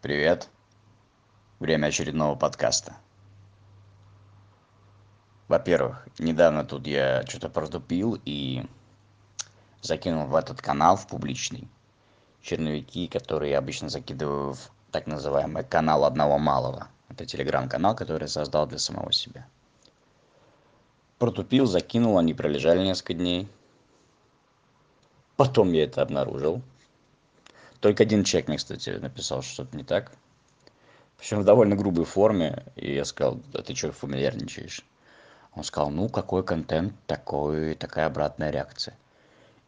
Привет. Время очередного подкаста. Во-первых, недавно тут я что-то протупил и закинул в этот канал, в публичный, черновики, которые я обычно закидываю в так называемый канал одного малого. Это телеграм-канал, который я создал для самого себя. Протупил, закинул, они пролежали несколько дней. Потом я это обнаружил. Только один человек мне, кстати, написал, что что-то не так. Причем в довольно грубой форме. И я сказал, да ты что фамильярничаешь? Он сказал, ну какой контент, такой, такая обратная реакция.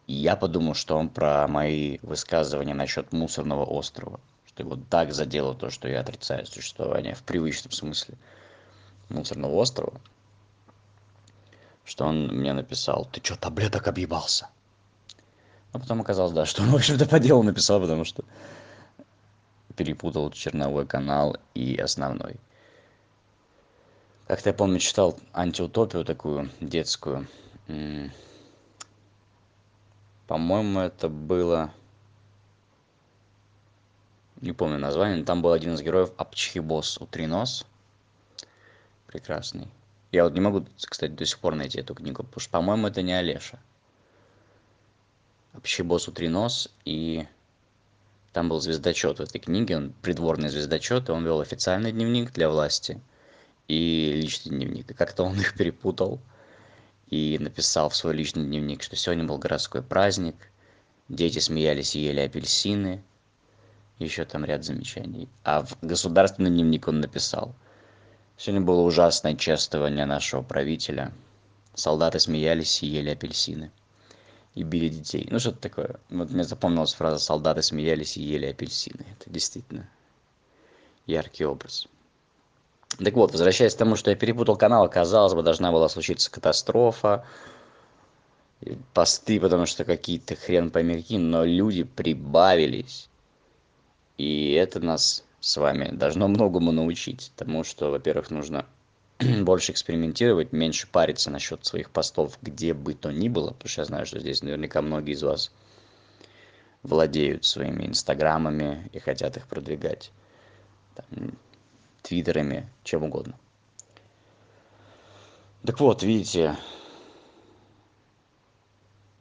И я подумал, что он про мои высказывания насчет мусорного острова. Что его так задело то, что я отрицаю существование в привычном смысле мусорного острова. Что он мне написал, ты что, таблеток объебался? А потом оказалось, да, что он, в общем-то, по делу написал, потому что перепутал черновой канал и основной. Как-то я помню, читал антиутопию такую детскую. По-моему, это было... Не помню название, но там был один из героев Апчхибос Утринос. Прекрасный. Я вот не могу, кстати, до сих пор найти эту книгу, потому что, по-моему, это не Олеша. Апчхибос Утринос и там был звездочет в этой книге, он придворный звездочет, и он вел официальный дневник для власти и личный дневник. И как-то он их перепутал и написал в свой личный дневник, что сегодня был городской праздник, дети смеялись и ели апельсины, еще там ряд замечаний. А в государственный дневник он написал, сегодня было ужасное чествование нашего правителя, солдаты смеялись и ели апельсины и били детей. Ну, что-то такое. Вот мне запомнилась фраза «солдаты смеялись и ели апельсины». Это действительно яркий образ. Так вот, возвращаясь к тому, что я перепутал канал, казалось бы, должна была случиться катастрофа, посты, потому что какие-то хрен пойми но люди прибавились. И это нас с вами должно многому научить. Тому, что, во-первых, нужно больше экспериментировать, меньше париться насчет своих постов, где бы то ни было, потому что я знаю, что здесь наверняка многие из вас владеют своими инстаграмами и хотят их продвигать, там, твиттерами, чем угодно. Так вот, видите,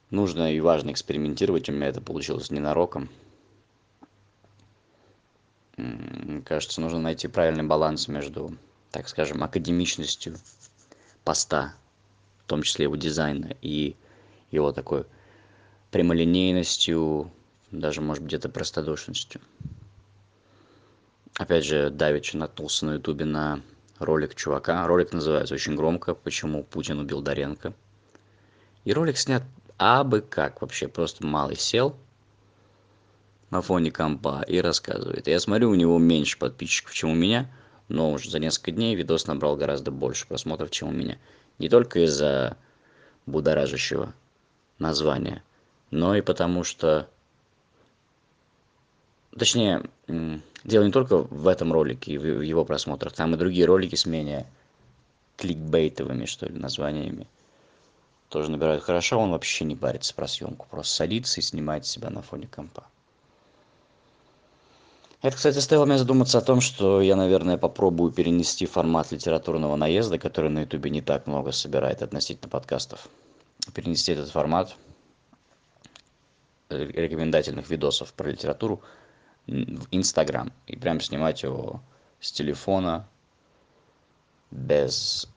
нужно и важно экспериментировать, у меня это получилось ненароком. Кажется, нужно найти правильный баланс между так скажем, академичностью поста, в том числе его дизайна и его такой прямолинейностью, даже, может быть, где-то простодушностью. Опять же, Давич наткнулся на ютубе на ролик чувака. Ролик называется очень громко «Почему Путин убил Доренко». И ролик снят абы как вообще. Просто малый сел на фоне компа и рассказывает. Я смотрю, у него меньше подписчиков, чем у меня – но уже за несколько дней видос набрал гораздо больше просмотров, чем у меня. Не только из-за будоражащего названия, но и потому что... Точнее, дело не только в этом ролике и в его просмотрах. Там и другие ролики с менее кликбейтовыми, что ли, названиями. Тоже набирают хорошо, он вообще не парится про съемку. Просто садится и снимает себя на фоне компа. Это, кстати, заставило меня задуматься о том, что я, наверное, попробую перенести формат литературного наезда, который на Ютубе не так много собирает относительно подкастов. Перенести этот формат рекомендательных видосов про литературу в Инстаграм. И прям снимать его с телефона, без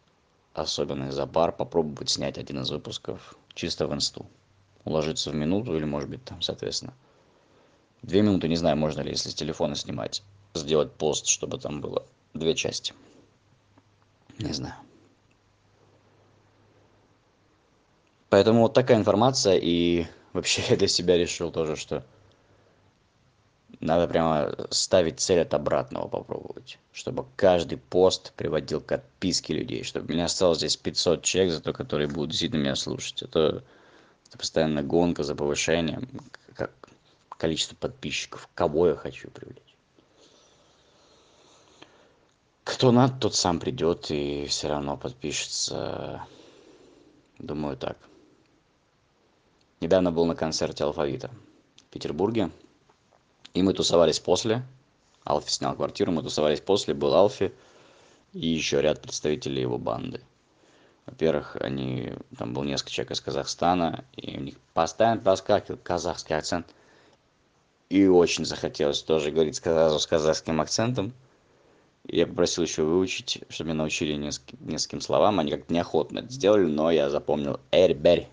особенных запар, попробовать снять один из выпусков чисто в инсту. Уложиться в минуту или, может быть, там, соответственно, две минуты не знаю можно ли если с телефона снимать сделать пост чтобы там было две части. Не знаю. Поэтому вот такая информация и вообще я для себя решил тоже что надо прямо ставить цель от обратного попробовать чтобы каждый пост приводил к отписке людей чтобы у меня осталось здесь 500 человек зато которые будут действительно меня слушать. Это, это постоянно гонка за повышением количество подписчиков, кого я хочу привлечь. Кто надо, тот сам придет и все равно подпишется. Думаю так. Недавно был на концерте Алфавита в Петербурге. И мы тусовались после Алфи снял квартиру, мы тусовались после, был Алфи и еще ряд представителей его банды. Во-первых, они, там был несколько человек из Казахстана, и у них постоянно проскакивал казахский акцент. И очень захотелось тоже говорить сразу с казахским акцентом. Я попросил еще выучить, чтобы меня научили нескольким, нескольким словам. Они как-то неохотно это сделали, но я запомнил «эрберь»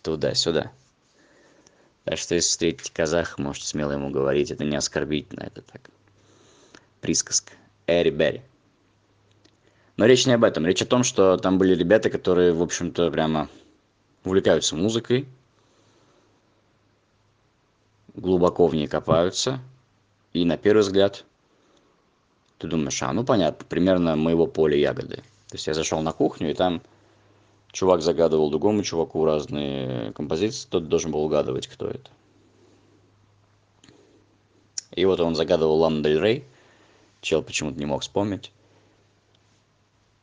туда-сюда. Так что если встретите казаха, можете смело ему говорить. Это не оскорбительно, это так. Присказка. Эри-бери. Но речь не об этом. Речь о том, что там были ребята, которые, в общем-то, прямо увлекаются музыкой, глубоко в ней копаются, и на первый взгляд ты думаешь, а, ну понятно, примерно моего поля ягоды. То есть я зашел на кухню, и там чувак загадывал другому чуваку разные композиции, тот должен был угадывать, кто это. И вот он загадывал Лана Дель Рей, чел почему-то не мог вспомнить.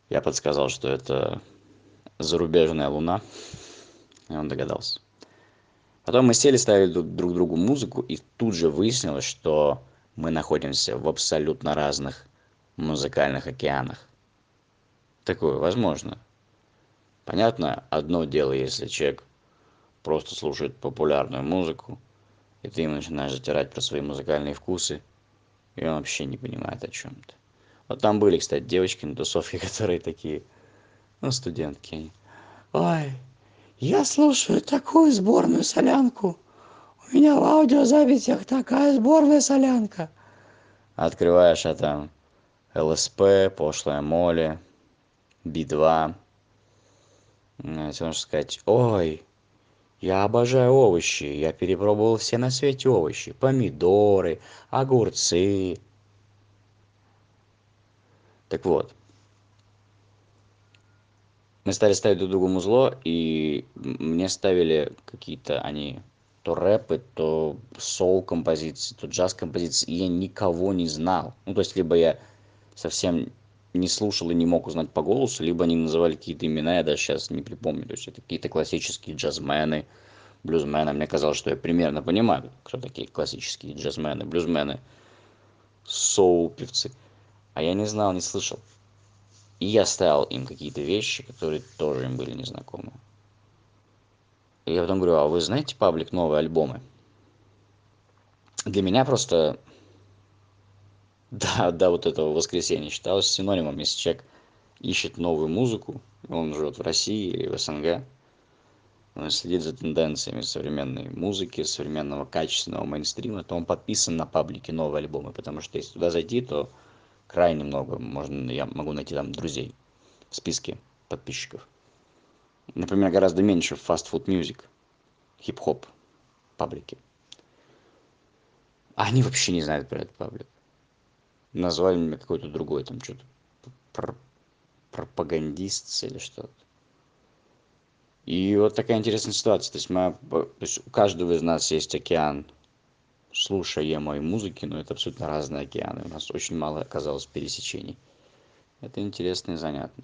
Я подсказал, что это зарубежная луна, и он догадался. Потом мы сели, ставили друг другу музыку, и тут же выяснилось, что мы находимся в абсолютно разных музыкальных океанах. Такое возможно. Понятно, одно дело, если человек просто слушает популярную музыку, и ты ему начинаешь затирать про свои музыкальные вкусы, и он вообще не понимает о чем то Вот там были, кстати, девочки на тусовке, которые такие, ну, студентки. Ой, я слушаю такую сборную солянку. У меня в аудиозаписях такая сборная солянка. Открываешь, а там ЛСП, пошлая Молли, Би-2, знаете, можно сказать, ой, я обожаю овощи, я перепробовал все на свете овощи, помидоры, огурцы. Так вот, мы стали ставить друг другу музло, и мне ставили какие-то они то рэпы, то соул композиции, то джаз композиции, и я никого не знал. Ну, то есть, либо я совсем не слушал и не мог узнать по голосу, либо они называли какие-то имена, я даже сейчас не припомню. То есть это какие-то классические джазмены, блюзмены. Мне казалось, что я примерно понимаю, кто такие классические джазмены, блюзмены, соул-певцы. А я не знал, не слышал. И я ставил им какие-то вещи, которые тоже им были незнакомы. И я потом говорю, а вы знаете паблик новые альбомы? Для меня просто да, да, вот этого воскресенья считалось синонимом, если человек ищет новую музыку, он живет в России или в СНГ, он следит за тенденциями современной музыки, современного качественного мейнстрима, то он подписан на паблике новые альбомы, потому что если туда зайти, то крайне много, можно, я могу найти там друзей в списке подписчиков. Например, гораздо меньше в Fast Food Music, хип-хоп паблике. Они вообще не знают про этот паблик назвали меня какой-то другой там что-то пр пропагандист или что-то и вот такая интересная ситуация то есть мы то есть у каждого из нас есть океан слушаемой музыки но это абсолютно разные океаны. У нас очень мало оказалось пересечений. Это интересно и занятно.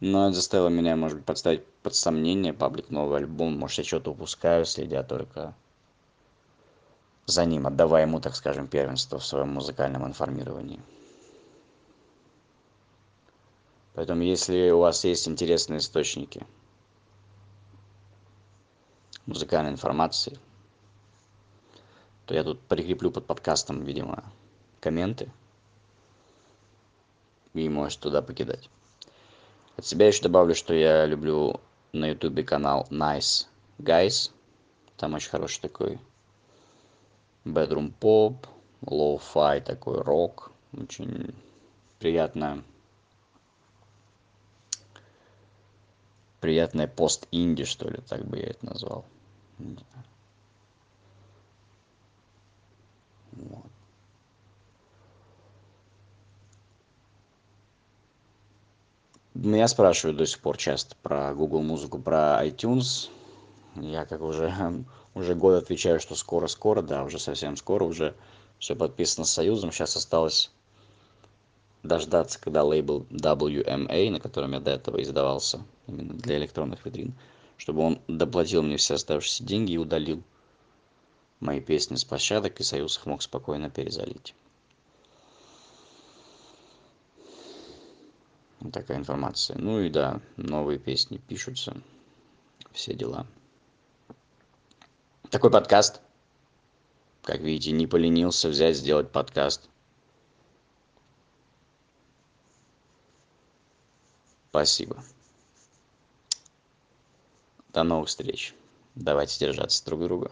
Но это заставило меня может быть подставить под сомнение паблик новый альбом. Может я что-то упускаю следя только за ним, отдавая ему, так скажем, первенство в своем музыкальном информировании. Поэтому, если у вас есть интересные источники музыкальной информации, то я тут прикреплю под подкастом, видимо, комменты. И можешь туда покидать. От себя еще добавлю, что я люблю на ютубе канал Nice Guys. Там очень хороший такой bedroom pop, low-fi такой рок, очень приятно приятная пост-инди, что ли, так бы я это назвал. Вот. Меня спрашивают до сих пор часто про Google музыку, про iTunes. Я как уже уже год отвечаю что скоро скоро да уже совсем скоро уже все подписано союзом сейчас осталось дождаться когда лейбл WMA на котором я до этого издавался именно для электронных витрин чтобы он доплатил мне все оставшиеся деньги и удалил мои песни с площадок и союз их мог спокойно перезалить такая информация. Ну и да новые песни пишутся все дела. Такой подкаст. Как видите не поленился взять сделать подкаст. Спасибо. До новых встреч. Давайте держаться друг друга